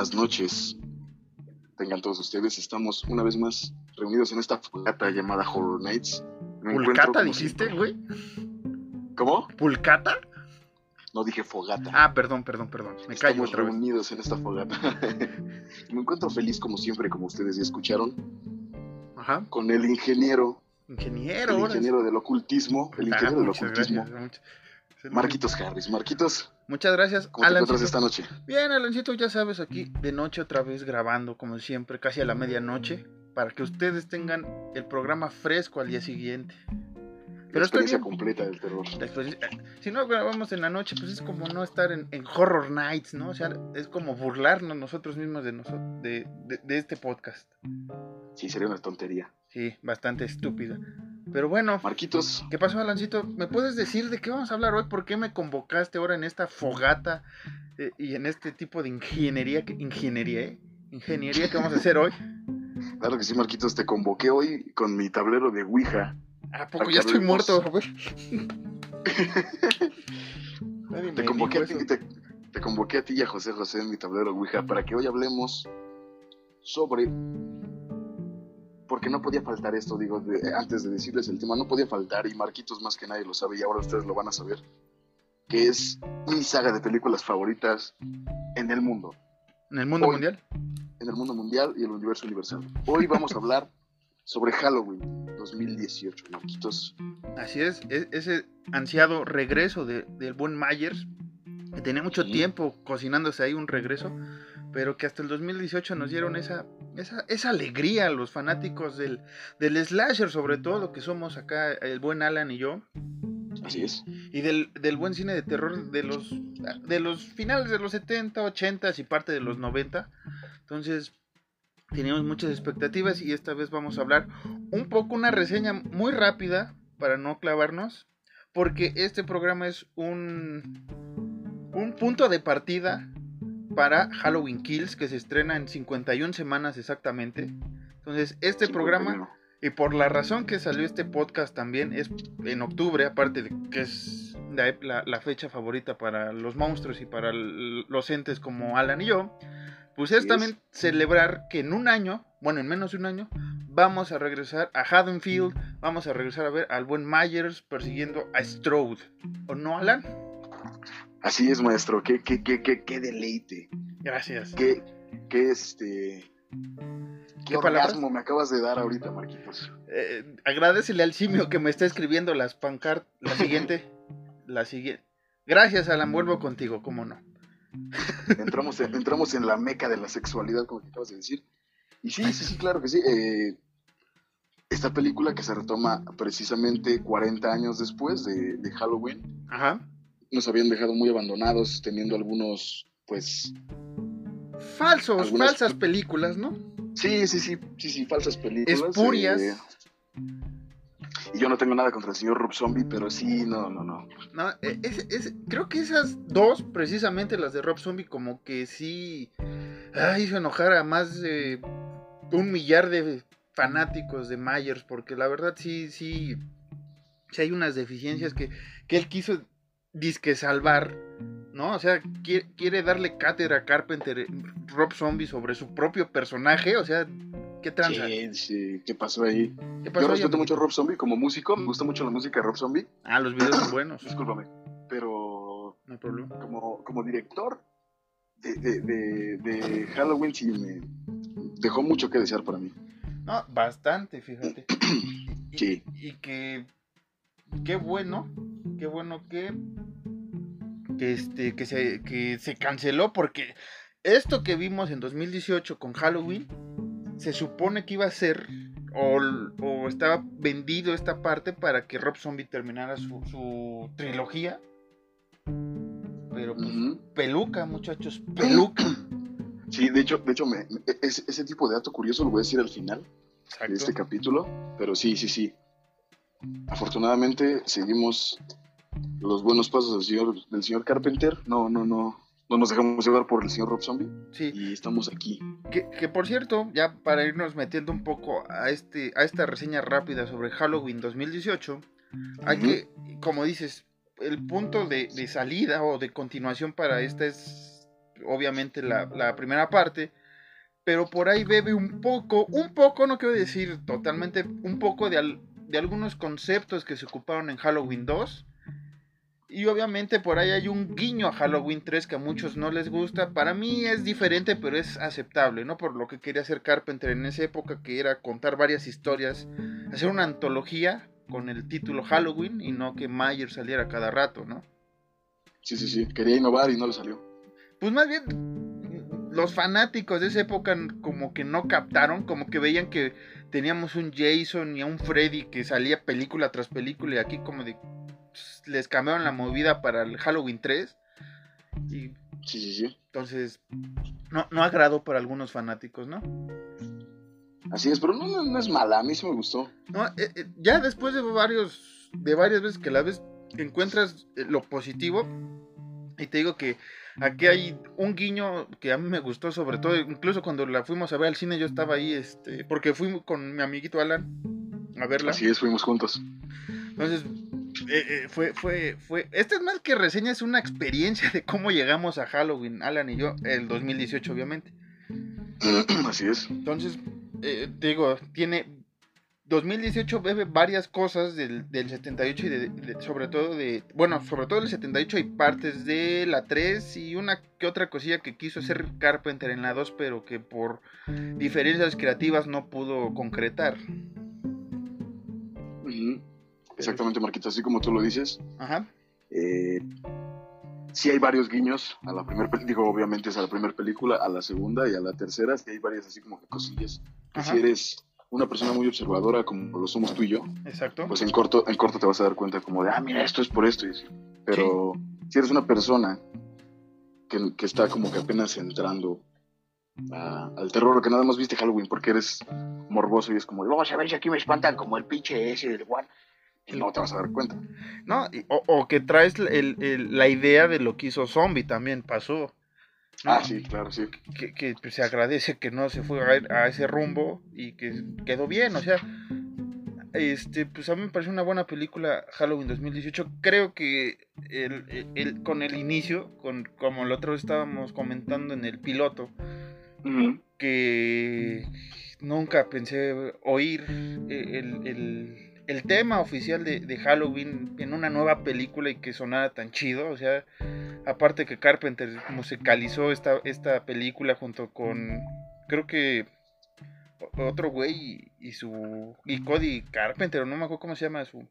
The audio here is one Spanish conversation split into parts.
Buenas noches. Tengan todos ustedes, estamos una vez más reunidos en esta fogata llamada Horror Nights. Me ¿Pulcata dijiste, güey? ¿Cómo? ¿Pulcata? No dije fogata. Ah, perdón, perdón, perdón. Me callo Estamos otra vez. reunidos en esta fogata. Me encuentro feliz como siempre, como ustedes ya escucharon, Ajá. con el ingeniero, Ingeniero, el ingeniero del ocultismo, el Ah, ingeniero del ocultismo, gracias, Marquitos Harris. Marquitos, Muchas gracias, ¿cómo te esta noche? Bien, Alancito, ya sabes, aquí de noche otra vez grabando, como siempre, casi a la medianoche, para que ustedes tengan el programa fresco al día siguiente. La Pero estoy experiencia bien. completa del terror. La eh, Si no grabamos en la noche, pues es como no estar en, en Horror Nights, ¿no? O sea, es como burlarnos nosotros mismos de, noso- de, de- de este podcast. Sí, sería una tontería. Sí, bastante estúpida. Pero bueno, Marquitos, ¿qué pasó, Alancito? ¿Me puedes decir de qué vamos a hablar hoy? ¿Por qué me convocaste ahora en esta fogata eh, y en este tipo de ingeniería? Que, ingeniería, ¿eh? Ingeniería que vamos a hacer hoy. claro que sí, Marquitos, te convoqué hoy con mi tablero de Ouija. ¿A poco ya estoy muerto? Nadie Te convoqué, a ti, te convoqué a ti y a José José en mi tablero Ouija para que hoy hablemos sobre. Porque no podía faltar esto, digo, de- antes de decirles el tema, no podía faltar, y Marquitos más que nadie lo sabe, y ahora ustedes lo van a saber, que es mi saga de películas favoritas en el mundo, ¿En el mundo Hoy. mundial? en el mundo mundial y el universo universal. Hoy vamos a hablar sobre Halloween 2018, Marquitos. Así es, es- ese ansiado regreso de- del buen Myers, que tenía mucho Sí. tiempo cocinándose ahí un regreso, pero que hasta el 2018 nos dieron esa, esa, esa alegría a los fanáticos del, del slasher, sobre todo, que somos acá el buen Alan y yo, Así es. y del, del buen cine de terror de los, de los finales de los 70, 80 y parte de los 90. Entonces, teníamos muchas expectativas y esta vez vamos a hablar un poco, una reseña muy rápida para no clavarnos, porque este programa es un, un punto de partida para Halloween Kills que se estrena en 51 semanas exactamente. Entonces, este programa 51. y por la razón que salió este podcast también es en octubre, aparte de que es la, la- la fecha favorita para los monstruos y para l- los entes como Alan y yo, pues es también es. celebrar que en un año, bueno, en menos de un año, vamos a regresar a Haddonfield, vamos a regresar a ver al buen Myers persiguiendo a Strode. ¿O no, Alan? Así es, maestro. Qué, qué, qué, qué, qué deleite. Gracias. Qué, qué este. Qué, ¿Qué orgasmo me acabas de dar ahorita, Marquitos. Eh, agradecele al simio que me está escribiendo las pancartas. La siguiente. la siguiente. Gracias, Alan. Vuelvo contigo, cómo no. Entramos en, entramos en la meca de la sexualidad, como que acabas de decir. Y sí, sí, sí, claro que sí. Eh, esta película que se retoma precisamente 40 años después de, de Halloween, Ajá. Nos habían dejado muy abandonados, teniendo algunos, pues. Falsos, Algunas- falsas películas, ¿no? Sí, sí, sí, sí, sí, falsas películas. Espurias. eh, y yo no tengo nada contra el señor Rob Zombie, pero sí, no, no, no. No, eh, es- es- creo que esas dos, precisamente las de Rob Zombie, como que sí ah, hizo enojar a más de un millar de fanáticos de Myers, porque la verdad sí, sí, sí hay unas deficiencias que, que él quiso disque salvar, ¿no? O sea, quiere, quiere darle cátedra a Carpenter, eh, Rob Zombie, sobre su propio personaje, o sea, ¿qué tranza? Sí, sí, ¿qué pasó ahí? ¿Qué Yo ahí, respeto mucho a Rob Zombie como músico, me gusta mucho la música de Rob Zombie, Ah, los videos son buenos. discúlpame, pero No hay problema. Como, como director de, de, de, de Halloween sí me dejó mucho que desear para mí. No, bastante, fíjate. Y, Sí. y que qué bueno, qué bueno que que este que se que se canceló porque esto que vimos en 2018 con Halloween se supone que iba a ser o, o estaba vendido esta parte para que Rob Zombie terminara su, su trilogía. Pero pues, peluca, muchachos, peluca. Sí, de hecho, de hecho me, me- ese, ese tipo de dato curioso lo voy a decir al final de este capítulo, pero sí, sí, sí. Afortunadamente seguimos los buenos pasos del señor, del señor Carpenter. No, no, no. No nos dejamos llevar por el señor Rob Zombie Sí. y estamos aquí. Que, que, por cierto, ya para irnos metiendo un poco a este a esta reseña rápida sobre Halloween 2018, hay que, como dices, el punto de, de salida o de continuación para esta es obviamente la, la primera parte, pero por ahí bebe un poco, un poco, no quiero decir totalmente, un poco de, al- de algunos conceptos que se ocuparon en Halloween 2. Y obviamente por ahí hay un guiño a Halloween 3 que a muchos no les gusta. Para mí es diferente, pero es aceptable, ¿no? Por lo que quería hacer Carpenter en esa época, que era contar varias historias, hacer una antología con el título Halloween y no que Mayer saliera cada rato, ¿no? Sí, sí, sí. Quería innovar y no le salió. Pues más bien los fanáticos de esa época como que no captaron, como que veían que teníamos un Jason y a un Freddy que salía película tras película y aquí como de pues, les cambiaron la movida para el Halloween 3 y Sí, sí, sí. entonces no, no agradó para algunos fanáticos, ¿no? Así es, pero no, no, no es mala. A mí sí me gustó. No, eh, eh, ya después de varios, de varias veces que la ves, encuentras eh, lo positivo. Y te digo que aquí hay un guiño que a mí me gustó, sobre todo, incluso cuando la fuimos a ver al cine, yo estaba ahí, este, porque fui con mi amiguito Alan a verla. Así es, fuimos juntos. Entonces, eh, eh, fue, fue, fue. Esta es más que reseña, es una experiencia de cómo llegamos a Halloween, Alan y yo, el 2018, obviamente. Así es. Entonces, eh, te digo, tiene 2018 bebe varias cosas del, del 78 y de- de- sobre todo de, bueno, sobre todo del 78 hay partes de la 3 y una que otra cosilla que quiso hacer Carpenter en la 2, pero que por diferencias creativas no pudo concretar. Exactamente, Marquito. Así como tú lo dices. Ajá. Eh, sí hay varios guiños a la primera película, digo, obviamente es a la primera película, a la segunda y a la tercera, sí hay varias así como que cosillas. Que Ajá. si eres una persona muy observadora como lo somos tú y yo, Exacto. pues en corto, en corto te vas a dar cuenta como de, ah, mira, esto es por esto. Pero si eres una persona que, que está como que apenas entrando a- al terror, que nada más viste Halloween porque eres morboso y es como, vamos a ver si aquí me espantan como el pinche ese del Juan. Y no te vas a dar cuenta. No, o, o que traes el- el- la idea de lo que hizo Zombie también pasó. Ah, sí, claro, sí. que, que, pues, se agradece que no se fue a, a ese rumbo y que quedó bien, o sea, este, pues a mí me parece una buena película Halloween 2018. Creo que el, el- el- con el inicio, con como otra vez estábamos comentando en el piloto, que nunca pensé oír el, el- tema oficial de, de Halloween en una nueva película y que sonara tan chido. O sea, aparte que Carpenter musicalizó esta, esta película junto con, creo que otro güey y, y su y Cody Carpenter, o no me acuerdo cómo se llama su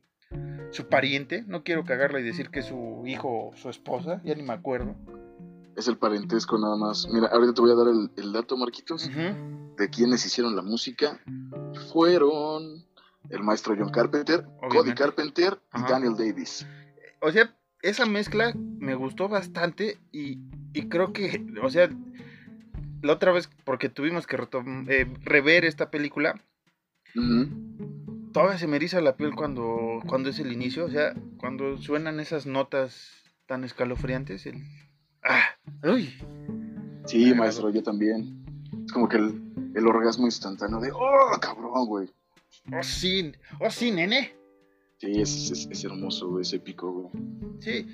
su pariente, no quiero cagarla y decir que es su hijo o su esposa, ya ni me acuerdo. Es el parentesco nada más. Mira, ahorita te voy a dar el, el dato, Marquitos, de quienes hicieron la música. Fueron el maestro John Carpenter, Cody. Carpenter y. Daniel Davis. o sea, esa mezcla me gustó bastante y, y creo que, o sea, la otra vez, porque tuvimos que eh, rever esta película, todavía se me eriza la piel cuando, cuando es el inicio, o sea, cuando suenan esas notas tan escalofriantes, el... ¡Ah! ¡Uy! Sí, maestro, yo también. Es como que el, el orgasmo instantáneo de, oh, cabrón, güey. ¡Oh, sí! ¡Oh, sí, nene! Sí, es, es, es hermoso, es épico, güey. Sí,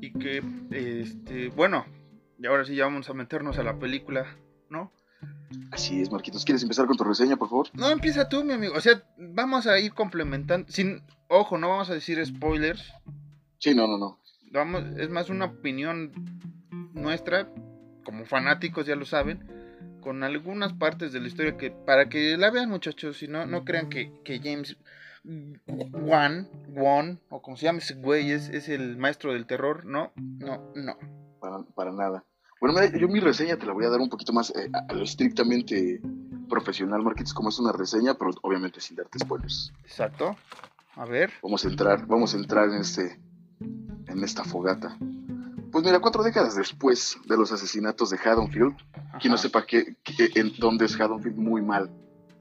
y que, este, bueno, y ahora sí ya vamos a meternos a la película, ¿no? Así es, Marquitos. ¿Quieres empezar con tu reseña, por favor? No, empieza tú, mi amigo. O sea, vamos a ir complementando. Sin, ojo, no vamos a decir spoilers. Sí, no, no, no. vamos, es más una opinión nuestra, como fanáticos ya lo saben, con algunas partes de la historia que para que la vean muchachos, y no, no crean que, que James Wan, Wan, o como se llama ese güey, es, es el maestro del terror, no, no, no. Para, para nada. Bueno, mira, yo mi reseña te la voy a dar un poquito más eh, a lo estrictamente profesional, Marquitos, como es una reseña, pero obviamente sin darte spoilers. Exacto. A ver. Vamos a entrar, vamos a entrar en este, en esta fogata. Pues mira, cuatro décadas después de los asesinatos de Haddonfield, quien no Ajá. sepa que- en dónde es Haddonfield, muy mal.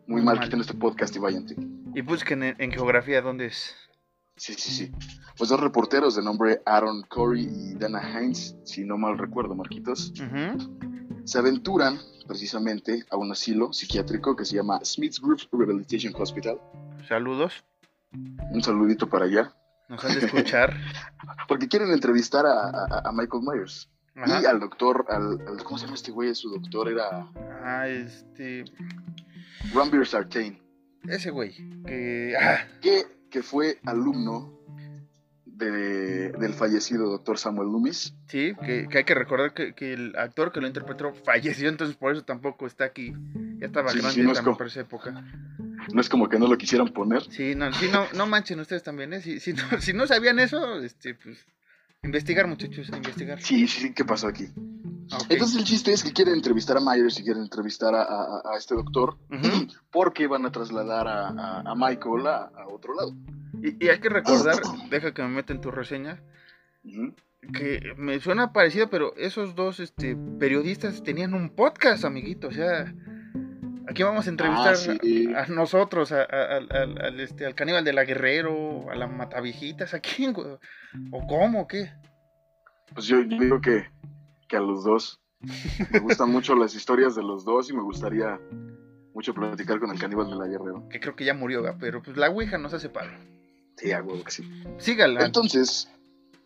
Muy Muy mal, quiten este podcast y váyanse. Y busquen en, en geografía dónde es. Sí, sí, sí. Pues dos reporteros de nombre Aaron Corey y Dana Hines, si no mal recuerdo, Marquitos, se aventuran precisamente a un asilo psiquiátrico que se llama Smith's Group Rehabilitation Hospital. Saludos. Un saludito para allá. Nos han de escuchar. Porque quieren entrevistar a, a- a Michael Myers. Y al doctor, al, al- ¿cómo se llama este güey? Su doctor era Ah, este. Ranbir Sartain, Ese güey. Que. Ah, que, que fue alumno de- del fallecido doctor Samuel Loomis. sí, que, que hay que recordar que, que el actor que lo interpretó falleció, entonces por eso tampoco está aquí. Ya estaba Sí, grande sí, no es por esa época. No es como que no lo quisieran poner. Sí, no, sí, no, no manchen ustedes también, ¿eh? Si, si, no, si no sabían eso, este, pues. Investigar, muchachos, investigar. Sí, sí, sí, ¿qué pasó aquí? Ah, ok. Entonces el chiste es que quieren entrevistar a Myers y quieren entrevistar a, a- a este doctor Ujú. porque van a trasladar a, a- a Michael a, a otro lado. y, y hay que recordar, deja que me meta en tu reseña, que me suena parecido, pero esos dos este, periodistas tenían un podcast, amiguito. O sea, aquí vamos a entrevistar Ah, sí. a, a nosotros, a- a- al, al- al, este, al caníbal de la Guerrero, a la Matavijitas, ¿a quién? ¿O cómo, qué? Pues yo, yo digo que, que a los dos. Me gustan mucho las historias de los dos y me gustaría mucho platicar con el caníbal de la Guerrero. Que creo que ya murió, pero pues la Ouija nos hace paro. Sí, a huevo que sí. Sígala. Entonces,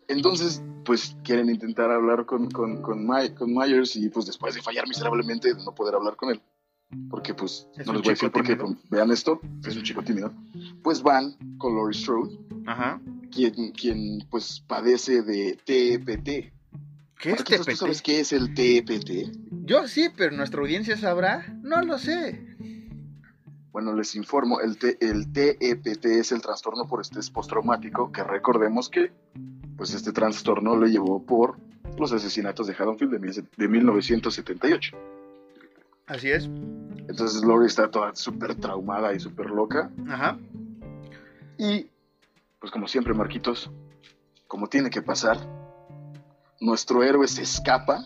entonces, pues quieren intentar hablar con, con, con, My- con Myers y pues después de fallar miserablemente de no poder hablar con él. Porque pues, Es no les voy a decir porque pues, vean esto, es un chico tímido. Pues van con Laurie Strode, Ajá. quien, quien pues padece de TPT. ¿Qué es Marquitos, ¿Tú TPT? sabes qué es el TPT? Yo sí, pero nuestra audiencia sabrá. No lo sé. Bueno, les informo, el, T- el TEPT es el trastorno por estrés postraumático, que recordemos que pues este trastorno lo llevó por los asesinatos de Haddonfield de, mil- de 1978. Así es. Entonces Lori está toda súper traumada y súper loca. Ajá. Y, pues como siempre, Marquitos, como tiene que pasar, nuestro héroe se escapa.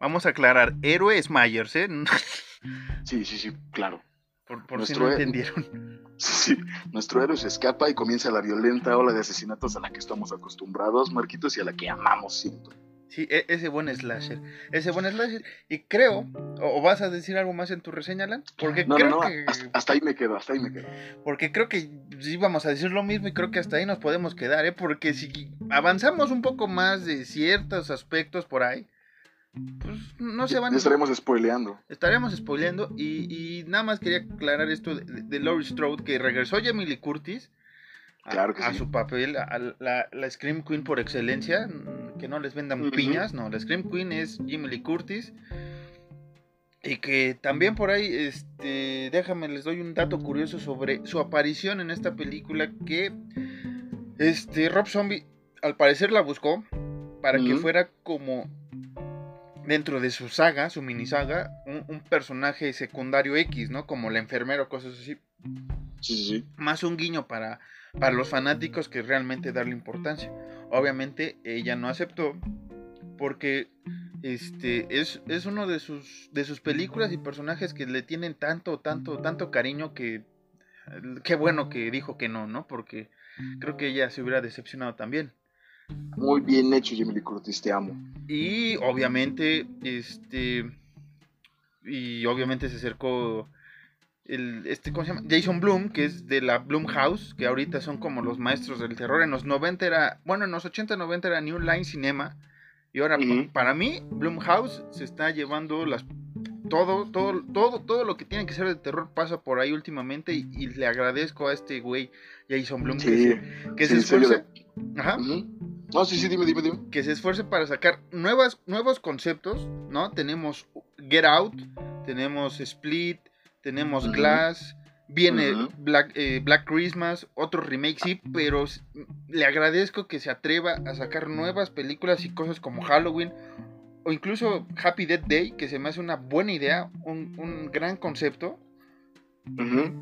Vamos a aclarar. Héroe es Myers, ¿eh? Sí, sí, sí, claro. Por, por si Nuestro no he- entendieron. Sí, nuestro héroe se escapa y comienza la violenta ola de asesinatos a la que estamos acostumbrados, Marquitos, y a la que amamos siempre. Sí, e- ese buen slasher. Ese buen slasher. Y creo, o, vas a decir algo más en tu reseña, Alan? Porque No, creo no, no, que. hasta, ahí me quedo, hasta ahí me quedo. Porque creo que sí vamos a decir lo mismo y creo que hasta ahí nos podemos quedar, ¿eh? Porque si avanzamos un poco más de ciertos aspectos por ahí, pues no se van estaremos spoileando. estaremos spoileando y, y nada más quería aclarar esto de, de Laurie Strode que regresó Jamie Lee Curtis a, Claro que a sí. su papel a la, la Scream Queen por excelencia que no les vendan piñas no la Scream Queen es Jamie Lee Curtis y que también por ahí este déjame les doy un dato curioso sobre su aparición en esta película que este Rob Zombie al parecer la buscó para que fuera como dentro de su saga, su mini saga, un, un personaje secundario X, ¿no? Como la enfermera o cosas así. Sí, sí, sí. Más un guiño para, para los fanáticos que realmente darle importancia. Obviamente ella no aceptó porque este es, es uno de sus, de sus películas y personajes que le tienen tanto, tanto, tanto cariño que qué bueno que dijo que no, ¿no? Porque creo que ella se hubiera decepcionado también. Muy bien hecho, Jamie Lee Curtis, te amo. Y obviamente, este. Y obviamente se acercó el, este, ¿cómo se llama? Jason Bloom, que es de la Bloom House, que ahorita son como los maestros del terror. En los 90 era, bueno, en los 80, 90 era New Line Cinema. Y ahora, pa- Ujú. para mí, Bloom House se está llevando las todo, todo, todo, todo lo que tiene que ser de terror pasa por ahí últimamente y, y le agradezco a este güey Jason Bloom que Sí, se, que sí, se esfuerza. Ajá. Ujú. No, sí, sí, dime, dime, dime. que se esfuerce para sacar nuevas, nuevos conceptos, ¿no? Tenemos Get Out, tenemos Split, tenemos. Glass, viene. Black, eh, Black Christmas, otro remake, sí, pero le agradezco que se atreva a sacar nuevas películas y cosas como Halloween o incluso Happy Death Day, que se me hace una buena idea, un, un gran concepto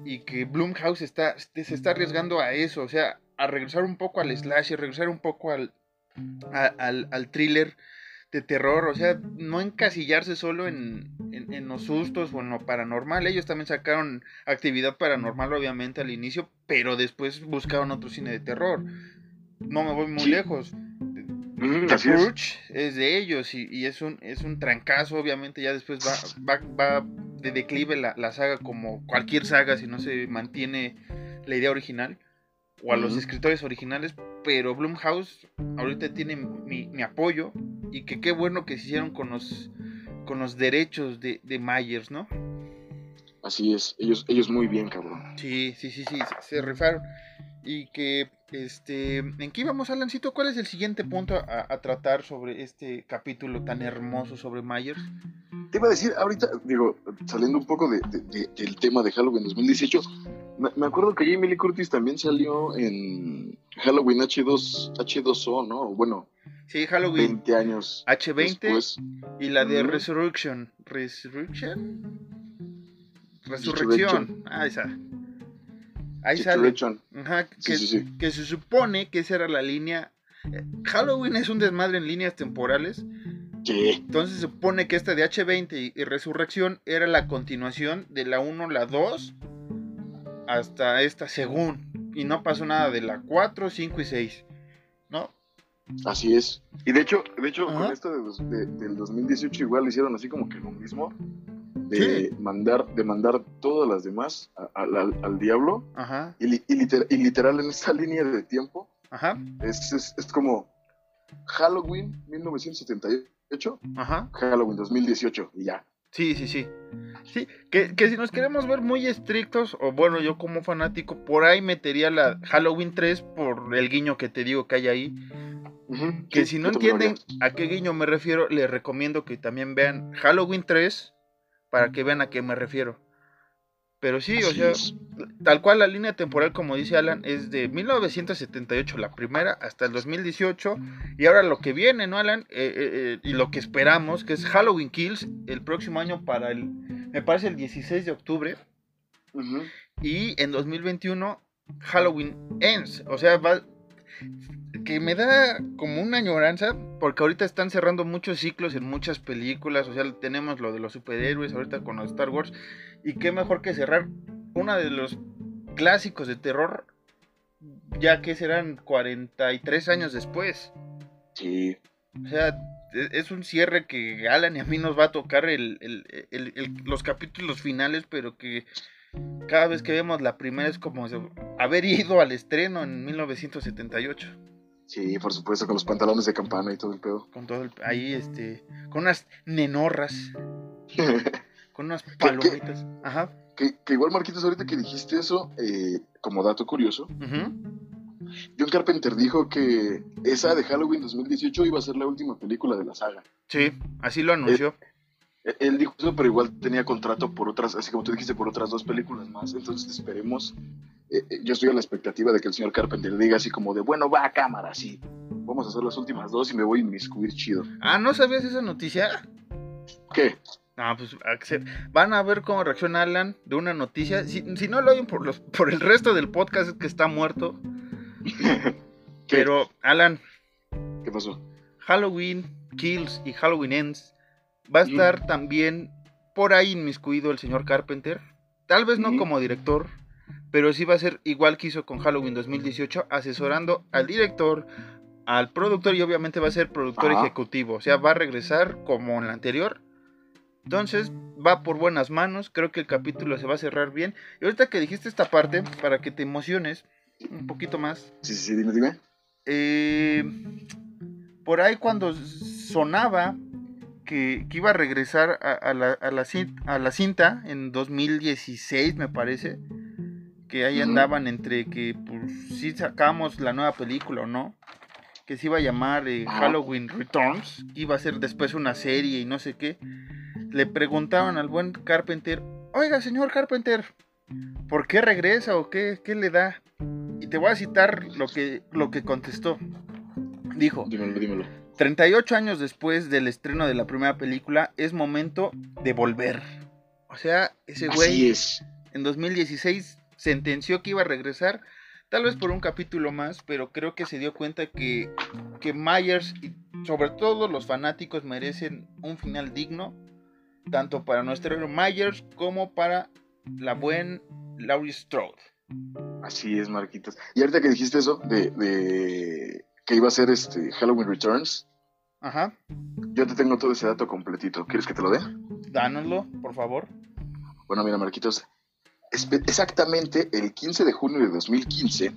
y que Blumhouse está, se está arriesgando a eso, o sea, a regresar un poco al slasher, regresar un poco al, a- al, al thriller de terror, o sea, no encasillarse solo en, en, en los sustos o en lo paranormal. Ellos también sacaron actividad paranormal, obviamente, al inicio, pero después buscaron otro cine de terror. No me voy muy Sí. lejos. The es. Purge es de ellos y, y es, un, es un trancazo, obviamente ya después va, va, va de declive la, la saga como cualquier saga si no se mantiene la idea original o a los escritores originales, pero Blumhouse ahorita tiene mi, mi apoyo y que qué bueno que se hicieron con los, con los derechos de, de Myers, ¿no? Así es. Ellos, ellos muy bien, cabrón. Sí, sí, sí, sí, se, se rifaron. Y que, este, ¿en qué íbamos, Alancito? ¿Cuál es el siguiente punto a, a tratar sobre este capítulo tan hermoso sobre Myers? Te iba a decir, ahorita, digo, saliendo un poco de- de- de- del tema de Halloween 2018, me, me acuerdo que Jamie Lee Curtis también salió en Halloween H2, H2O, ¿no? Bueno, Sí, Halloween 20 años H20 después. y la de. ¿Resurrection? Resurrection. Resurrección. Ah, esa. Ahí sale. Ajá, que, Sí, sí, sí. que se supone que esa era la línea. eh, Halloween es un desmadre en líneas temporales. Sí, Entonces se supone que esta de H20 y, y Resurrección era la continuación de la 1, la 2 hasta esta según. Y no pasó nada de la 4, 5 y 6. ¿No? así es. Y de hecho, de hecho Ajá. con esto de- del 2018 igual hicieron así como que lo mismo. De mandar, de mandar todas las demás a- a- al, al diablo. Ajá, Y, li- y liter- y literal en esta línea de tiempo ajá, es, es, es como Halloween 1978, ajá. Halloween 2018 y ya. Sí, sí, sí. Sí, que, que si nos queremos ver muy estrictos, o bueno, yo como fanático, por ahí metería la Halloween 3 por el guiño que te digo que hay ahí. Que sí, si no entienden a qué guiño me refiero, les recomiendo que también vean Halloween 3 para que vean a qué me refiero. Pero sí, o sea, es. tal cual la línea temporal, como dice Alan, es de 1978 la primera hasta el 2018. Y ahora lo que viene, ¿no, Alan? Eh, eh, eh, y lo que esperamos, que es Halloween Kills el próximo año para el, me parece el 16 de octubre. Ujú. Y en 2021, Halloween Ends. O sea, va, que me da como una añoranza, porque ahorita están cerrando muchos ciclos en muchas películas. O sea, tenemos lo de los superhéroes ahorita con los Star Wars. Y qué mejor que cerrar uno de los clásicos de terror, ya que serán 43 años después. Sí, O sea, e- es un cierre que Alan y a mí nos va a tocar el, el- el- los capítulos finales, pero que cada vez que vemos la primera es como haber ido al estreno en 1978. Sí, por supuesto, con los pantalones de campana y todo el pedo. Con todo el- ahí, este, con unas nenorras, con unas palomitas. Ajá. que, que igual, Marquitos, ahorita que dijiste eso, eh, como dato curioso. John Carpenter dijo que esa de Halloween 2018 iba a ser la última película de la saga. Sí, así lo anunció. Eh, Él dijo eso, pero igual tenía contrato por otras, así como tú dijiste, por otras dos películas más. Entonces esperemos. eh, eh, yo estoy a la expectativa de que el señor Carpenter diga así como de, bueno, va a cámara, sí. Vamos a hacer las últimas dos y me voy a inmiscuir chido. Ah, ¿no sabías esa noticia? ¿Qué? No, pues van a ver cómo reacciona Alan de una noticia. Si, si no lo oyen por, los, por el resto del podcast es que está muerto. Pero, Alan, ¿Qué pasó? Halloween Kills y Halloween Ends va a estar también por ahí inmiscuido el señor Carpenter. Tal vez no como director, pero sí va a ser igual que hizo con Halloween 2018, asesorando al director, al productor y obviamente va a ser productor Ajá. ejecutivo. O sea, va a regresar como en la anterior. Entonces, va por buenas manos. Creo que el capítulo se va a cerrar bien. Y ahorita que dijiste esta parte, para que te emociones un poquito más, Sí, sí, sí, dime, dime. eh, por ahí cuando sonaba que, que iba a regresar a, a la, a la cin- a la cinta en 2016, me parece, que ahí andaban entre que pues, si sacamos la nueva película o no, que se iba a llamar eh. Halloween Returns, que iba a ser después una serie y no sé qué, le preguntaban al buen Carpenter, oiga señor Carpenter, ¿por qué regresa o qué, qué le da? Y te voy a citar lo que, lo que contestó. Dijo, Dímelo, dímelo. 38 años después del estreno de la primera película, es momento de volver. O sea, ese Así güey es. en 2016 sentenció que iba a regresar, tal vez por un capítulo más, pero creo que se dio cuenta que, que Myers y sobre todo los fanáticos merecen un final digno, tanto para nuestro héroe Myers como para la buen Laurie Strode. Así es, Marquitos. Y ahorita que dijiste eso, de, de que iba a ser este Halloween Returns, Ajá, yo te tengo todo ese dato completito. ¿Quieres que te lo dé? dánoslo, por favor. Bueno, mira, Marquitos. Exactamente el 15 de junio de 2015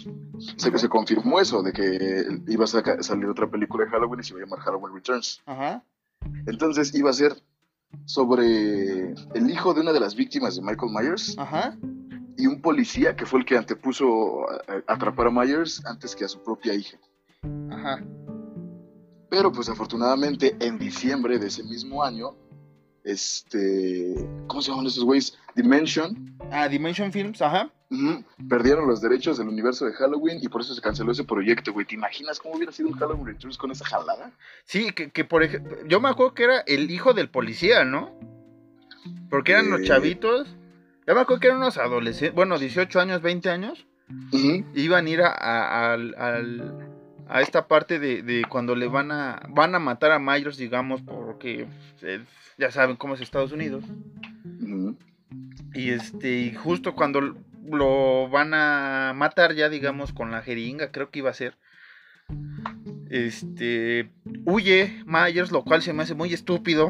se, se confirmó eso, de que iba a salir otra película de Halloween y se iba a llamar Halloween Returns. Ajá, Entonces iba a ser sobre el hijo de una de las víctimas de Michael Myers ajá, y un policía que fue el que antepuso a- atrapar a Myers antes que a su propia hija. Ajá. Pero pues afortunadamente en diciembre de ese mismo año, este, ¿cómo se llaman esos güeyes? Dimension, Ah, Dimension Films, ajá. perdieron los derechos del universo de Halloween y por eso se canceló ese proyecto, güey. ¿Te imaginas cómo hubiera sido un Halloween Returns con esa jalada? Sí, que, que por ejemplo, yo me acuerdo que era el hijo del policía, ¿no? Porque eran los Eh. chavitos. Yo me acuerdo que eran unos adolescentes, bueno, 18 años, 20 años. Iban a ir a, a- al- al- a esta parte de, de cuando le van a van a matar a Myers, digamos, porque eh, ya saben cómo es Estados Unidos. Y este, y justo cuando lo van a matar ya, digamos, con la jeringa, creo que iba a ser. Este, huye Myers, lo cual se me hace muy estúpido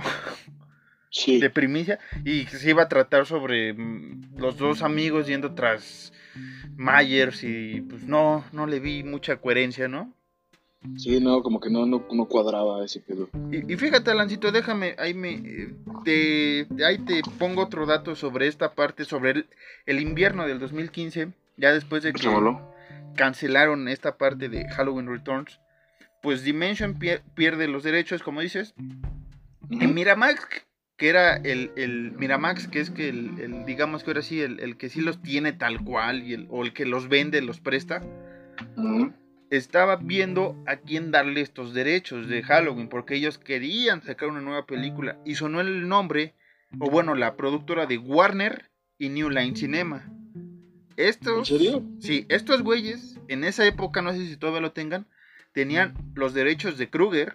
Sí. de primicia. Y se iba a tratar sobre mm, los dos amigos yendo tras Myers y pues no, no le vi mucha coherencia, ¿no? Sí, no, como que no, no, no cuadraba ese pedo. Y, y fíjate, Alancito, déjame, ahí me eh, te, ahí te pongo otro dato sobre esta parte, sobre el, el invierno del 2015, ya después de que cancelaron esta parte de Halloween Returns, pues Dimension pier- pierde los derechos, como dices, y. Miramax, que era el, el Miramax, que es que el, el, digamos que ahora sí, el, el que sí los tiene tal cual, y el, o el que los vende, los presta, Ujú. Estaba viendo a quién darle estos derechos de Halloween, porque ellos querían sacar una nueva película y sonó el nombre, o bueno, la productora de Warner y New Line Cinema. Estos, ¿En serio? Sí, estos güeyes, en esa época, no sé si todavía lo tengan, tenían los derechos de Krueger,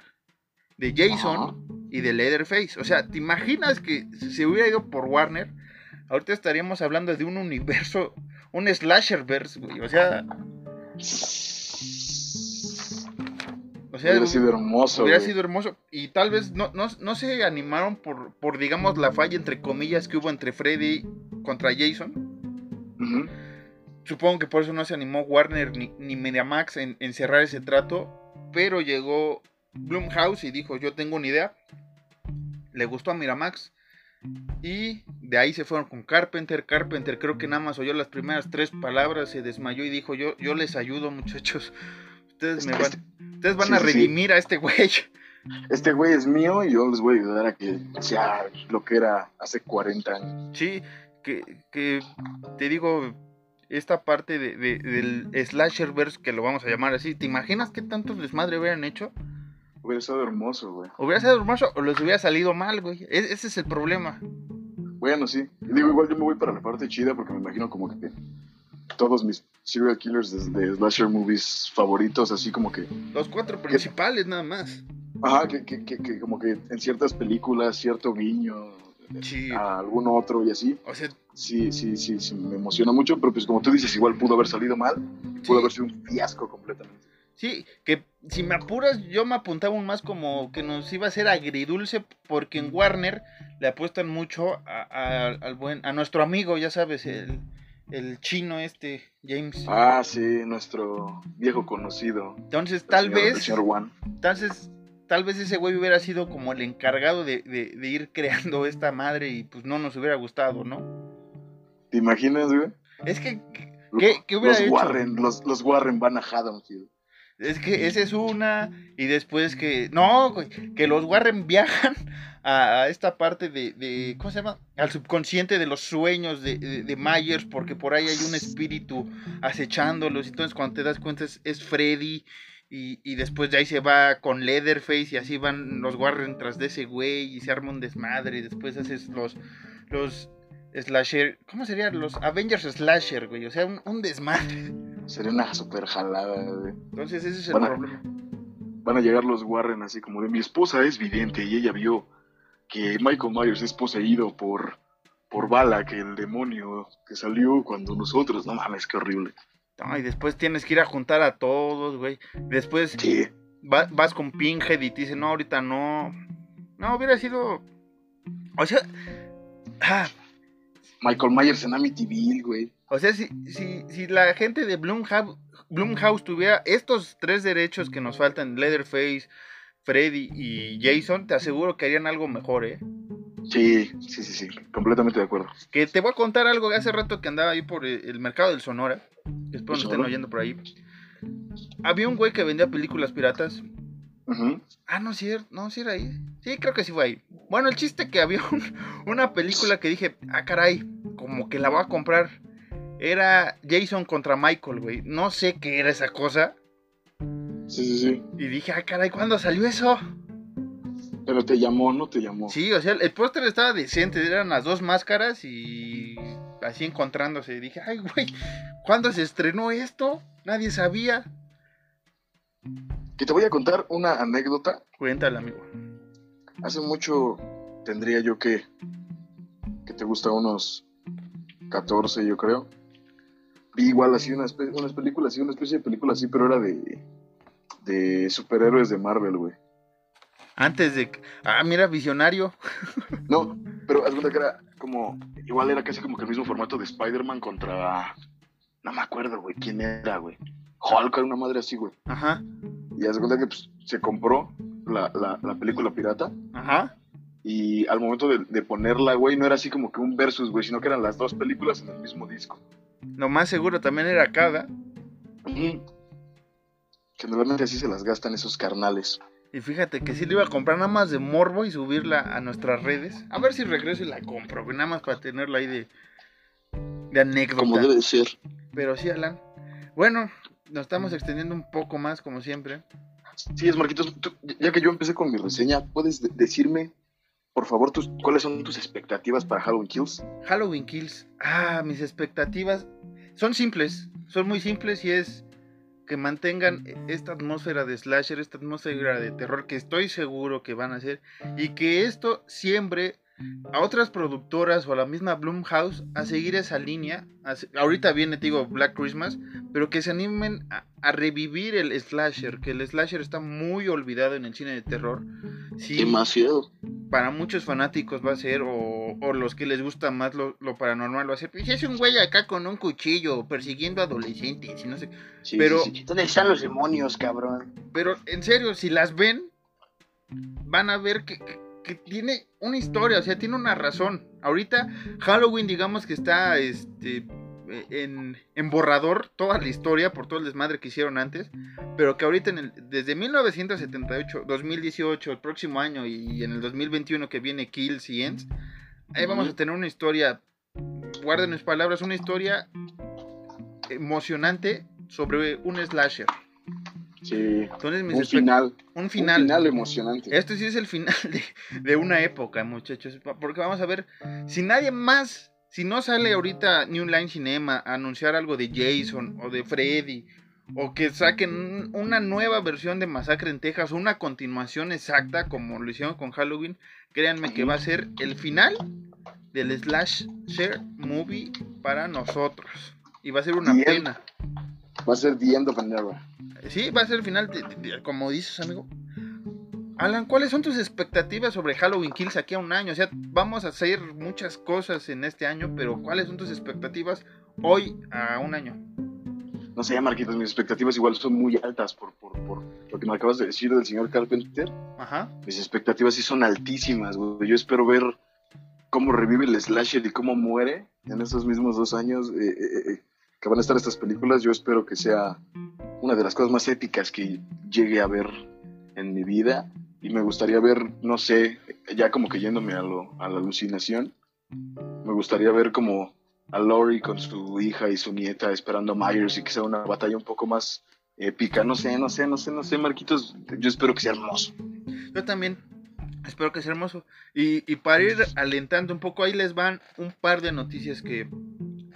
de Jason Ajá. y de Leatherface. O sea, ¿te imaginas que si se hubiera ido por Warner? Ahorita estaríamos hablando de un universo, un slasherverse, güey. O sea, o sea, Hubiera sido hermoso. hubiera güey. sido hermoso. Y tal vez no, no, no se animaron por, por, digamos, la falla, entre comillas, que hubo entre Freddy contra Jason. Supongo que por eso no se animó Warner ni, ni Mediamax en, en cerrar ese trato. Pero llegó Blumhouse y dijo, yo tengo una idea. Le gustó a Miramax. Y de ahí se fueron con Carpenter. Carpenter creo que nada más oyó las primeras tres palabras, se desmayó y dijo, yo, yo les ayudo muchachos. Ustedes, me van, ustedes van Sí, a sí. redimir a este güey. Este güey es mío y yo les voy a ayudar a que sea lo que era hace 40 años. Sí, que, que te digo, esta parte de, de- del slasherverse, que lo vamos a llamar así, ¿te imaginas qué tantos desmadre hubieran hecho? Hubiera estado hermoso, güey. Hubiera sido hermoso o les hubiera salido mal, güey. E- ese es el problema. Bueno, sí. Digo, igual yo me voy para la parte chida porque me imagino como que todos mis serial killers de, de slasher movies favoritos, así como que, Los cuatro principales nada más. ajá, que, que, que, que como que en ciertas películas, cierto guiño Sí. a algún otro y así, O sea, sí, sí, sí, sí, me emociona mucho, pero pues como tú dices, igual pudo haber salido mal, pudo sí, haber sido un fiasco completamente. Sí, que si me apuras, yo me apuntaba un más como que nos iba a ser agridulce, porque en Warner le apuestan mucho a, a- al buen, a nuestro amigo, ya sabes, el, el chino este, James. Ah, sí, nuestro viejo conocido. Entonces, tal señor- vez, señor Juan. entonces, tal vez ese güey hubiera sido como el encargado de, de- de ir creando esta madre y pues no nos hubiera gustado, ¿no? ¿Te imaginas, güey? Es que, ¿qué, qué hubiera los hecho? Warren, los, los Warren van a Haddonfield. Es que esa es una. Y después que. No, güey. Que los Warren viajan a, esta parte de, de, ¿Cómo se llama? Al subconsciente de los sueños de, de, Myers. Porque por ahí hay un espíritu acechándolos. Entonces, cuando te das cuenta, es, Freddy. Y, y, después de ahí se va con Leatherface. Y así van los Warren tras de ese güey. Y se arma un desmadre. Y después haces los. Los slasher, ¿cómo serían? Los Avengers slasher, güey, o sea, un, desmadre. Sería una super jalada, güey. Entonces ese es el problema. Van a llegar los Warren así como de mi esposa es vidente y ella vio que Michael Myers es poseído por por Bala, que el demonio que salió cuando nosotros, no mames, qué horrible. y después tienes que ir a juntar a todos, güey. Después sí. vas con Pinhead y te dicen, no, ahorita no. No, hubiera sido... O sea... Ah, Michael Myers en Amityville, güey. O sea, si, si, si la gente de Blumhouse, Blumhouse tuviera estos tres derechos que nos faltan, Leatherface, Freddy y Jason, te aseguro que harían algo mejor, ¿eh? Sí, sí, sí, sí, completamente de acuerdo. Que te voy a contar algo de hace rato que andaba ahí por el mercado del Sonora. Espero no estén oyendo por ahí. Había un güey que vendía películas piratas. Ah, no, sí, no, sí era ahí. Sí, creo que sí fue ahí. Bueno, el chiste que había una película que dije, ah, caray, como que la voy a comprar. Era Jason contra Michael, güey. No sé qué era esa cosa. Sí, sí, sí. Y dije, ah, caray, ¿cuándo salió eso? Pero te llamó, ¿no te llamó? Sí, o sea, el póster estaba decente. Eran las dos máscaras y así encontrándose. Y dije, ay, güey, ¿cuándo se estrenó esto? Nadie sabía. Que te voy a contar una anécdota. Cuéntale, amigo. Hace mucho tendría yo que, que te gusta unos 14 yo creo. Vi igual así unas, unas películas, así una especie de película así, pero era de, de superhéroes de Marvel, güey. Antes de... Ah, mira, visionario. No, pero haz que era como... Igual era casi como que el mismo formato de Spider-Man contra... No me acuerdo, güey, quién era, güey. Hulk era una madre así, güey. Ajá. Y haz cuenta que pues, se compró la, la, película pirata. Ajá. Y al momento de, ponerla, güey, no era así como que un versus, güey, sino que eran las dos películas en el mismo disco. Lo más seguro también era cada. Que normalmente así se las gastan esos carnales. Y fíjate que sí le iba a comprar nada más de morbo y subirla a nuestras redes. A ver si regreso y la compro, güey, nada más para tenerla ahí de, de anécdota. Como debe de ser. Pero sí, Alan. Bueno, nos estamos extendiendo un poco más, como siempre. Sí, es Marquitos, ya que yo empecé con mi reseña, ¿puedes decirme, por favor, tus, cuáles son tus expectativas para Halloween Kills? Halloween Kills. Ah, mis expectativas son simples, son muy simples y es que mantengan esta atmósfera de slasher, esta atmósfera de terror que estoy seguro que van a hacer y que esto siempre a otras productoras o a la misma Blumhouse a seguir esa línea. ahorita viene, te digo, Black Christmas, pero que se animen a, revivir el slasher, que el slasher está muy olvidado en el cine de terror. Sí, Demasiado. Para muchos fanáticos va a ser, o, los que les gusta más lo, paranormal va a ser, pues es un güey acá con un cuchillo persiguiendo adolescentes y no sé. pero, ¿Dónde están los demonios, cabrón? Pero en serio, si las ven, van a ver que que tiene una historia, o sea, tiene una razón. Ahorita Halloween, digamos que está este, en, borrador toda la historia por todo el desmadre que hicieron antes, pero que ahorita en el, desde 1978, 2018, el próximo año y en el 2021 que viene Kills y Ends, ahí vamos a tener una historia, guarden mis palabras, una historia emocionante sobre un slasher. Sí. un final. Un final. Un final emocionante. Esto sí es el final de, una época, muchachos. Porque vamos a ver, si nadie más, si no sale ahorita New Line Cinema a anunciar algo de Jason o de Freddy, o que saquen una nueva versión de Masacre en Texas, una continuación exacta como lo hicieron con Halloween, créanme que va a ser el final del Slash Share Movie para nosotros. Y va a ser una pena. Va a ser The End of Sí, va a ser el final, como dices, amigo. Alan, ¿cuáles son tus expectativas sobre Halloween Kills aquí a un año? O sea, vamos a hacer muchas cosas en este año, pero ¿cuáles son tus expectativas hoy a un año? No sé, Marquitos, mis expectativas igual son muy altas por, por, por lo que me acabas de decir del señor Carpenter. Ajá. Mis expectativas sí son altísimas, güey. Yo espero ver cómo revive el slasher y cómo muere en esos mismos dos años eh, eh, eh, que van a estar estas películas. Yo espero que sea una de las cosas más épicas que llegué a ver en mi vida y me gustaría ver, no sé, ya como que yéndome a, lo, a la alucinación, me gustaría ver como a Lori con su hija y su nieta esperando a Myers y que sea una batalla un poco más épica, no sé, no sé, no sé, no sé, Marquitos, yo espero que sea hermoso. Yo también espero que sea hermoso. Y, y para ir alentando un poco, ahí les van un par de noticias que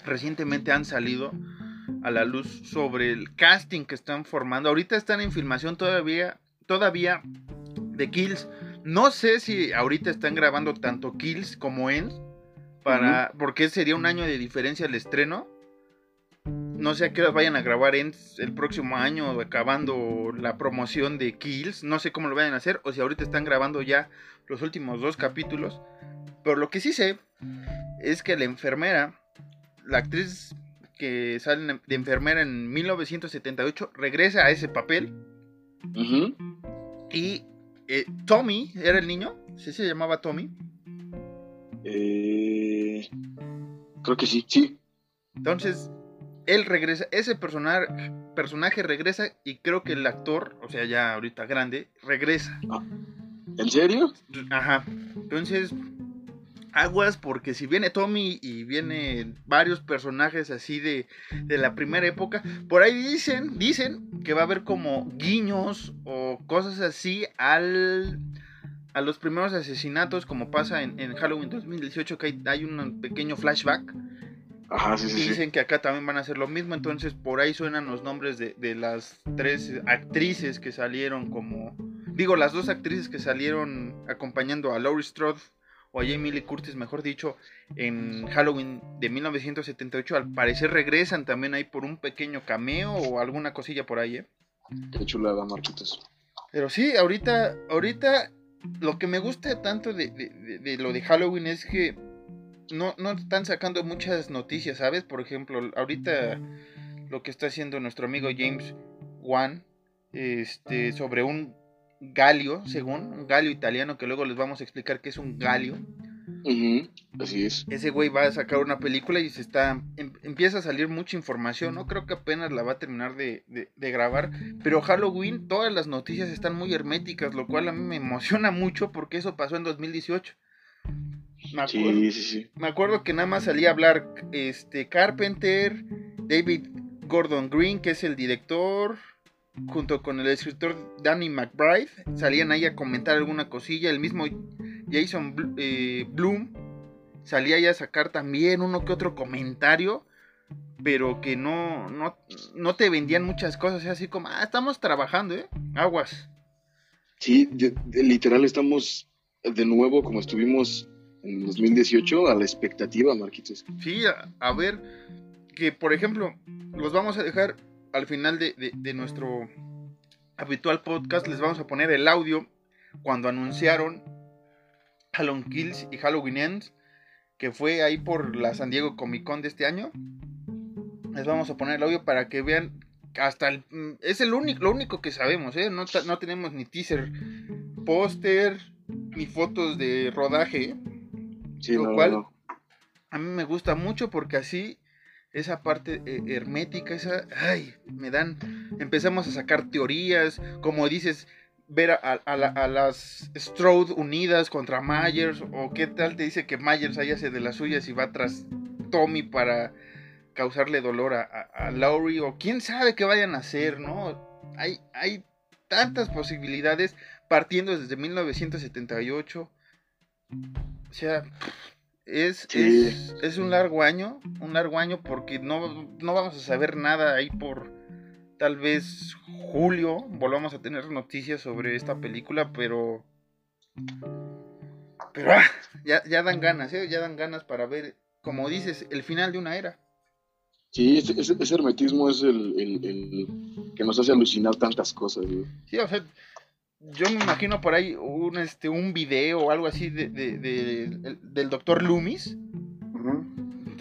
recientemente han salido a la luz sobre el casting que están formando. Ahorita están en filmación todavía, todavía de Kills. No sé si ahorita están grabando tanto Kills como Ends. Para, Porque sería un año de diferencia el estreno. No sé a qué hora vayan a grabar Ends el próximo año, acabando la promoción de Kills. No sé cómo lo vayan a hacer. O si ahorita están grabando ya los últimos dos capítulos. Pero lo que sí sé es que la enfermera, la actriz que sale de enfermera en 1978, regresa a ese papel. Y eh, Tommy, ¿era el niño? ¿Sí se llamaba Tommy? Eh, creo que sí, sí. Entonces, él regresa, ese personaje, personaje regresa y creo que el actor, o sea, ya ahorita grande, regresa. Ah, ¿En serio? Ajá. Entonces, aguas porque si viene Tommy y vienen varios personajes así de, de, la primera época, por ahí dicen, dicen que va a haber como guiños o cosas así al a los primeros asesinatos como pasa en, en Halloween 2018 que hay, hay, un pequeño flashback. Ajá, sí, sí, dicen que acá también van a hacer lo mismo, entonces por ahí suenan los nombres de, de las tres actrices que salieron como... Digo, las dos actrices que salieron acompañando a Laurie Strode o a Jamie Lee Curtis, mejor dicho, en Halloween de 1978, al parecer regresan también ahí por un pequeño cameo o alguna cosilla por ahí, ¿eh? Qué chulada, Marquitos. Pero sí, ahorita, ahorita lo que me gusta tanto de, de, de lo de Halloween es que no, no están sacando muchas noticias, ¿sabes? Por ejemplo, ahorita lo que está haciendo nuestro amigo James Wan este, sobre un galio, según, un galio italiano, que luego les vamos a explicar qué es un galio. Uh -huh, así es. Ese güey va a sacar una película y se está. Em, empieza a salir mucha información, ¿no? Creo que apenas la va a terminar de, de, de, grabar. Pero Halloween, todas las noticias están muy herméticas, lo cual a mí me emociona mucho porque eso pasó en 2018. Me acuerdo, sí, sí, sí. Me acuerdo que nada más salía a hablar este Carpenter, David Gordon Green, que es el director, junto con el escritor Danny McBride, salían ahí a comentar alguna cosilla. El mismo Jason eh, Bloom salía ahí a sacar también uno que otro comentario, pero que no, no, no te vendían muchas cosas, así como, ah, estamos trabajando, ¿eh? Aguas. Sí, de, de, literal estamos de nuevo como estuvimos en 2018 a la expectativa, Marquitos. Sí, a, a ver, que por ejemplo, los vamos a dejar al final de, de, de, nuestro habitual podcast, les vamos a poner el audio cuando anunciaron Halloween Kills y Halloween Ends, que fue ahí por la San Diego Comic Con de este año. Les vamos a poner el audio para que vean hasta el, es el único, lo único que sabemos, ¿eh? no, no tenemos ni teaser, póster, ni fotos de rodaje. Sí, lo no, cual no. a mí me gusta mucho porque así esa parte eh, hermética, esa, ay, me dan, empezamos a sacar teorías, como dices, ver a, la, las Strode unidas contra Myers, o qué tal te dice que Myers hace de las suyas y va tras Tommy para causarle dolor a, a Laurie, o quién sabe qué vayan a hacer, ¿no? Hay, hay tantas posibilidades partiendo desde 1978. O sea, es, Sí. es, es un largo año, un largo año porque no, no vamos a saber nada ahí por tal vez julio, volvamos a tener noticias sobre esta película, pero... Pero ah, ya, ya dan ganas, ¿eh? ya dan ganas para ver, como dices, el final de una era. Sí, ese, ese- ese hermetismo es el, el- el que nos hace alucinar tantas cosas. güey. Sí, o sea, yo me imagino por ahí un, este, un video o algo así de, de- de- el- del doctor Loomis.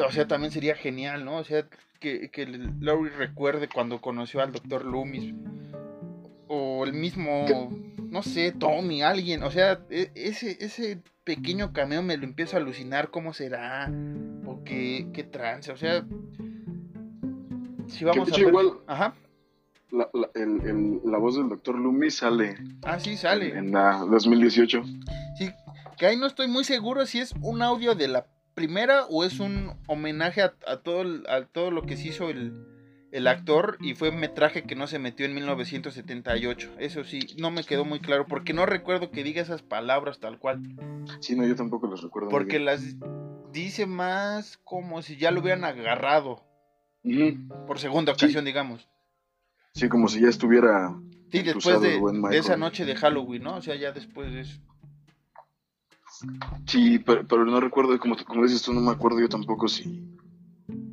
O sea, también sería genial, ¿no? O sea, que, que Laurie recuerde cuando conoció al doctor Loomis. O el mismo, no sé, Tommy, alguien. O sea, e- ese, ese pequeño cameo me lo empiezo a alucinar cómo será. O qué, qué trance. O sea, si vamos a ver... igual- Ajá. La, la- el- el- la voz del doctor Loomis sale Ah, sí, sale. en la 2018. Sí, que ahí no estoy muy seguro si es un audio de la primera o es un homenaje a, a todo, el- a todo lo que se hizo el, el actor y fue un metraje que no se metió en 1978. Eso sí, no me quedó muy claro porque no recuerdo que diga esas palabras tal cual. Sí, no, yo tampoco los recuerdo. Porque las dice más como si ya lo hubieran agarrado por segunda Sí. ocasión, digamos. Sí, como si ya estuviera. Sí, después de, esa noche de Halloween, ¿no? O sea, ya después de eso. Sí, pero, pero no recuerdo, como, como dices tú, no me acuerdo yo tampoco si,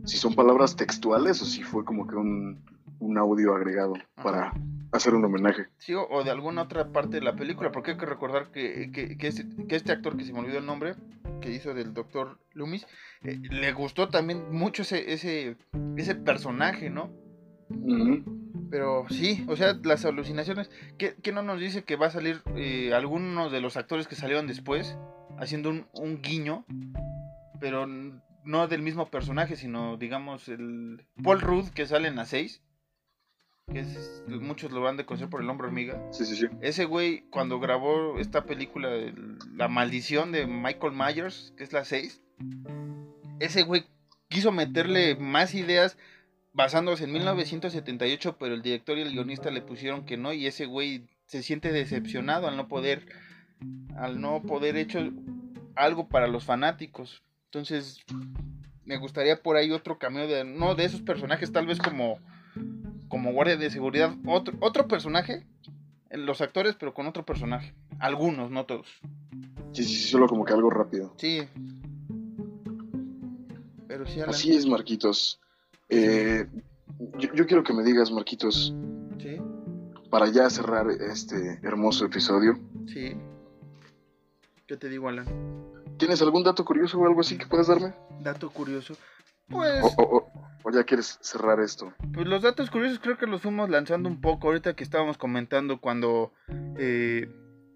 si son palabras textuales o si fue como que un, un audio agregado para hacer un homenaje. Sí, o, o de alguna otra parte de la película, porque hay que recordar que, que, que este, que este actor, que se me olvidó el nombre, que hizo del Doctor Loomis, eh, le gustó también mucho ese, ese, ese personaje, ¿no? Pero sí, o sea, las alucinaciones, ¿qué, qué no nos dice que va a salir eh, algunos de los actores que salieron después haciendo un, un guiño, pero no del mismo personaje, sino digamos el Paul Rudd que sale en la 6, que es, muchos lo van de conocer por el hombre hormiga. Sí, sí, sí. Ese güey, cuando grabó esta película, el- La Maldición de Michael Myers, que es la 6, ese güey quiso meterle más ideas basándose en 1978, pero el director y el guionista le pusieron que no, y ese güey se siente decepcionado al no poder, al no poder hecho algo para los fanáticos. Entonces, me gustaría por ahí otro cameo de, no de esos personajes, tal vez como, como guardia de seguridad, otro, otro personaje los actores, pero con otro personaje. Algunos, no todos. Sí, sí, sí, solo como que algo rápido. Sí. Pero sí, Alan. Así es, Marquitos. Eh, yo, yo quiero que me digas, Marquitos, Sí, para ya cerrar este hermoso episodio, sí. ¿Qué te digo, Alan? ¿tienes algún dato curioso o algo así que puedas darme? Dato curioso. Pues, O, o- o- o ya quieres cerrar esto? pues los datos curiosos creo que los fuimos lanzando un poco ahorita que estábamos comentando cuando, eh,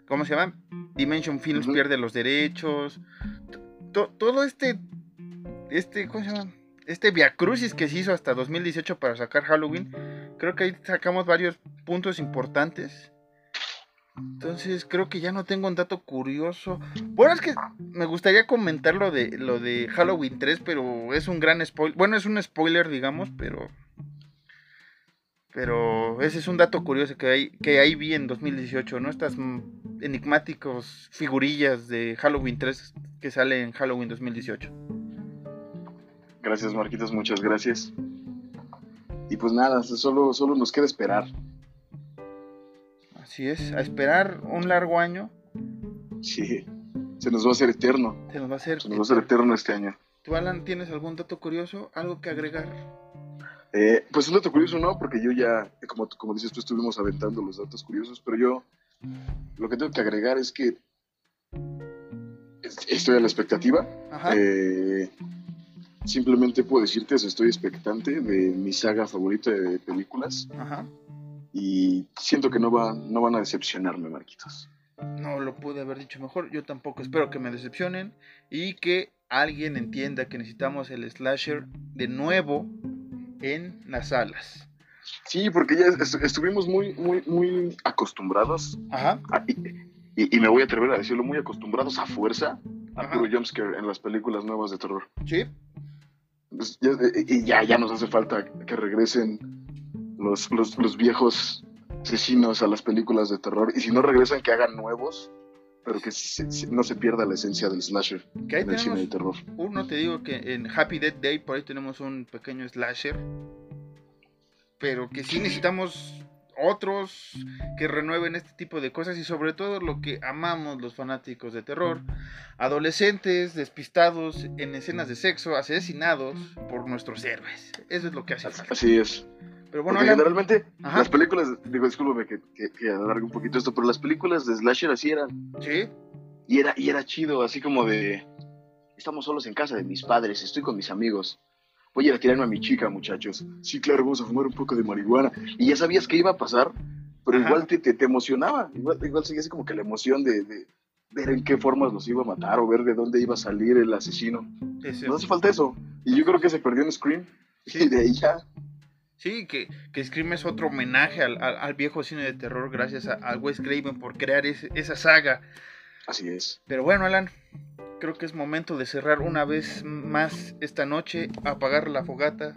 ¿cómo se llama? Dimension Films pierde los derechos. To- todo este, este, ¿cómo se llama? Este viacrucis que se hizo hasta 2018 para sacar Halloween, creo que ahí sacamos varios puntos importantes. Entonces creo que ya no tengo un dato curioso. Bueno, es que me gustaría comentar lo de, lo de Halloween 3, pero es un gran spoiler. Bueno, es un spoiler, digamos, pero... Pero ese es un dato curioso que, hay, que ahí vi en 2018, ¿no? Estas enigmáticos figurillas de Halloween 3 que sale en Halloween 2018. Gracias, Marquitos, muchas gracias. Y pues nada, solo, solo nos queda esperar. Así es, a esperar un largo año. Sí, se nos va a hacer eterno. Se nos va a hacer... Se nos va a hacer eterno este año. ¿Tú, Alan, tienes algún dato curioso? ¿Algo que agregar? Eh, pues un dato curioso no, porque yo ya, como, como dices tú, estuvimos aventando los datos curiosos, pero yo lo que tengo que agregar es que es- estoy a la expectativa. Ajá. Eh, simplemente puedo decirte eso, estoy expectante de mi saga favorita de películas Ajá. y siento que no, va, no van a decepcionarme, Marquitos. No lo pude haber dicho mejor. Yo tampoco espero que me decepcionen y que alguien entienda que necesitamos el slasher de nuevo en las salas. Sí, porque ya est- estuvimos muy, muy, muy acostumbrados, Ajá. a- y, y- y me voy a atrever a decirlo, muy acostumbrados a fuerza a Ajá. puro jumpscare en las películas nuevas de terror. Sí. Pues ya- y ya, ya nos hace falta que regresen los, los, los viejos asesinos a las películas de terror. Y si no regresan, que hagan nuevos, pero que se- se- no se pierda la esencia del slasher Que ahí en el cine de terror. uno, te digo que en Happy Death Day por ahí tenemos un pequeño slasher. Pero que sí necesitamos otros que renueven este tipo de cosas y sobre todo lo que amamos los fanáticos de terror. Adolescentes despistados en escenas de sexo, asesinados por nuestros héroes. Eso es lo que hace falta. Así es. Pero bueno, Alan, generalmente Ajá. las películas, digo, discúlpame que, que, que alargue un poquito esto, pero las películas de slasher así eran. sí, Y era, y era chido, así como de... Estamos solos en casa de mis padres, estoy con mis amigos. Voy a ir a mi chica, muchachos. Sí, claro, vamos a fumar un poco de marihuana. Y ya sabías que iba a pasar, pero Ajá. igual te, te, te emocionaba. Igual, igual seguía así como que la emoción de, de ver en qué formas los iba a matar o ver de dónde iba a salir el asesino. Nos hace falta eso. Y yo creo que se perdió en Scream. Sí. Y de ahí ya, Sí, que, que Scream es otro homenaje al, al- al viejo cine de terror gracias a, a Wes Craven por crear esa saga. Así es. Pero bueno, Alan, creo que es momento de cerrar una vez más esta noche, apagar la fogata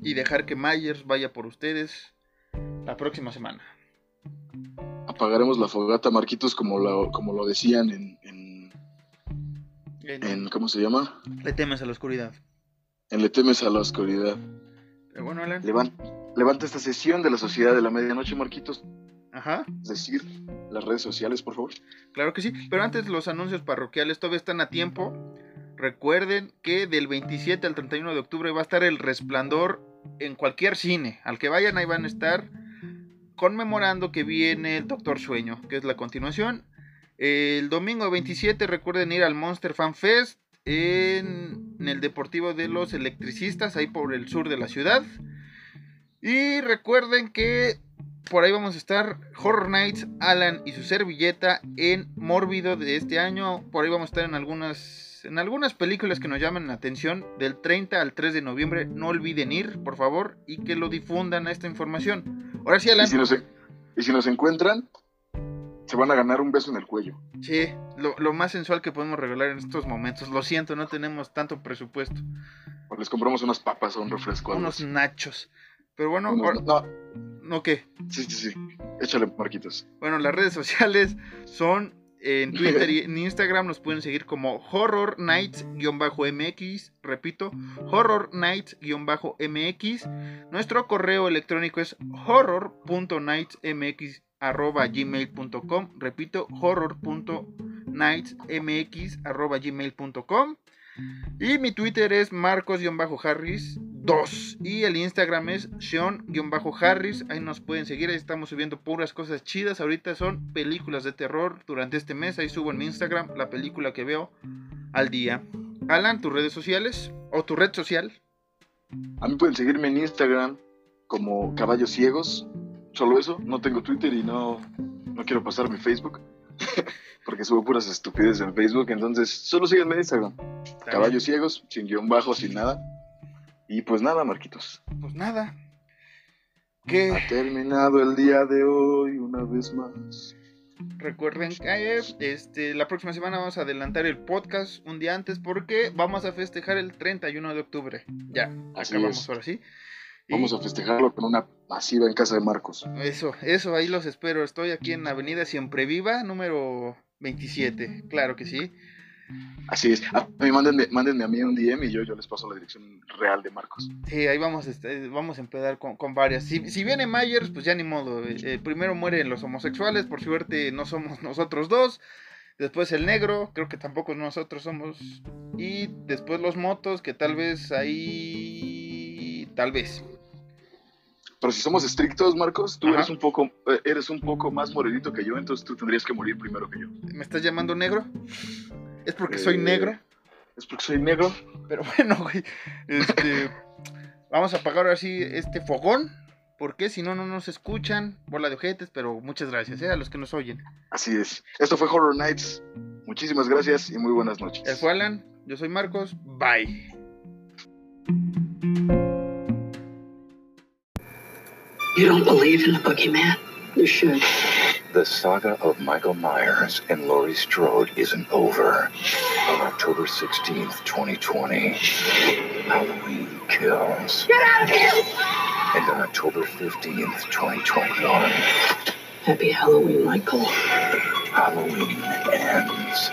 y dejar que Myers vaya por ustedes la próxima semana. Apagaremos la fogata, Marquitos, como lo, como lo decían en, en, En- en- ¿Cómo se llama? Le temes a la oscuridad. En Le temes a la oscuridad. Pero bueno, Alan. Levan- levanta esta sesión de la Sociedad de la Medianoche, Marquitos. Ajá, Es decir, las redes sociales, por favor. claro que sí. Pero antes los anuncios parroquiales todavía están a tiempo. Recuerden que del 27 al 31 de octubre va a estar el resplandor en cualquier cine. Al que vayan ahí van a estar conmemorando que viene el Doctor Sueño, que es la continuación. El domingo 27 recuerden ir al Monster Fan Fest en, en el Deportivo de los Electricistas, ahí por el sur de la ciudad. Y recuerden que por ahí vamos a estar Horror Nights, Alan y su servilleta en Mórbido de este año. Por ahí vamos a estar en algunas, en algunas películas que nos llaman la atención. Del 30 al 3 de noviembre. No olviden ir, por favor, y que lo difundan a esta información. Ahora sí, Y Alan. si, nos, en- y si nos encuentran, se van a ganar un beso en el cuello. Sí, lo, lo más sensual que podemos regalar en estos momentos. Lo siento, no tenemos tanto presupuesto. Les compramos unas papas o un refresco. Unos nachos. Pero bueno, no, ¿no qué? sí, sí, sí. Échale, Marquitos. Bueno, las redes sociales son en Twitter y en Instagram nos pueden seguir como Horror Nights-MX, repito, Horror Nights-MX. Nuestro correo electrónico es horror.nightsmx@gmail.com, repito, horror.nightsmx@gmail.com. Y mi Twitter es marcos-harris2 y el Instagram es sean-harris. Ahí nos pueden seguir, ahí estamos subiendo puras cosas chidas. Ahorita son películas de terror durante este mes. Ahí subo en mi Instagram la película que veo al día. Alan, tus redes sociales o tu red social. A mí pueden seguirme en Instagram como Caballos Ciegos. Solo eso. No tengo Twitter y no, no quiero pasar mi Facebook. Porque subo puras estupideces en Facebook. Entonces, solo síganme en Instagram. Caballos Ciegos, sin guion bajo, sin nada. Y pues nada, Marquitos. Pues nada. Que Ha terminado el día de hoy una vez más. recuerden que eh, este, la próxima semana vamos a adelantar el podcast un día antes porque vamos a festejar el 31 de octubre. Ya, Así acabamos es. ahora sí. Y- Vamos a festejarlo con una masiva en casa de Marcos. Eso, eso, ahí los espero. Estoy aquí en Avenida Siempre Viva, número 27. Claro que sí. Así es. A mí mándenme, mándenme a mí un DM y yo, yo les paso la dirección real de Marcos. Sí, ahí vamos, este, vamos a empezar con, con varias. Si, si viene Myers, pues ya ni modo. eh, primero mueren los homosexuales, por suerte no somos nosotros dos. Después el negro, creo que tampoco nosotros somos. Y después los motos, que tal vez ahí... Tal vez. Pero si somos estrictos, Marcos, tú Ajá. eres un poco eh, eres un poco más morenito que yo, entonces tú tendrías que morir primero que yo. ¿Me estás llamando negro? ¿Es porque soy Eh, negro? Es porque soy negro. Pero bueno, güey. Este, vamos a apagar ahora sí este fogón. Porque si no, no nos escuchan. Bola de ojetes, pero muchas gracias, ¿eh? A los que nos oyen. Así es. Esto fue Horror Nights. Muchísimas gracias y muy buenas noches. Él fue Alan, yo soy Marcos. Bye. You don't believe in the boogeyman? You should. The saga of Michael Myers and Laurie Strode isn't over. On October 16th, 2020, Halloween kills. Get out of here! And on October 15th, 2021, Happy Halloween, Michael. Halloween ends.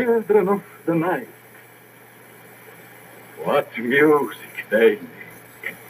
Children of the night. What music they make.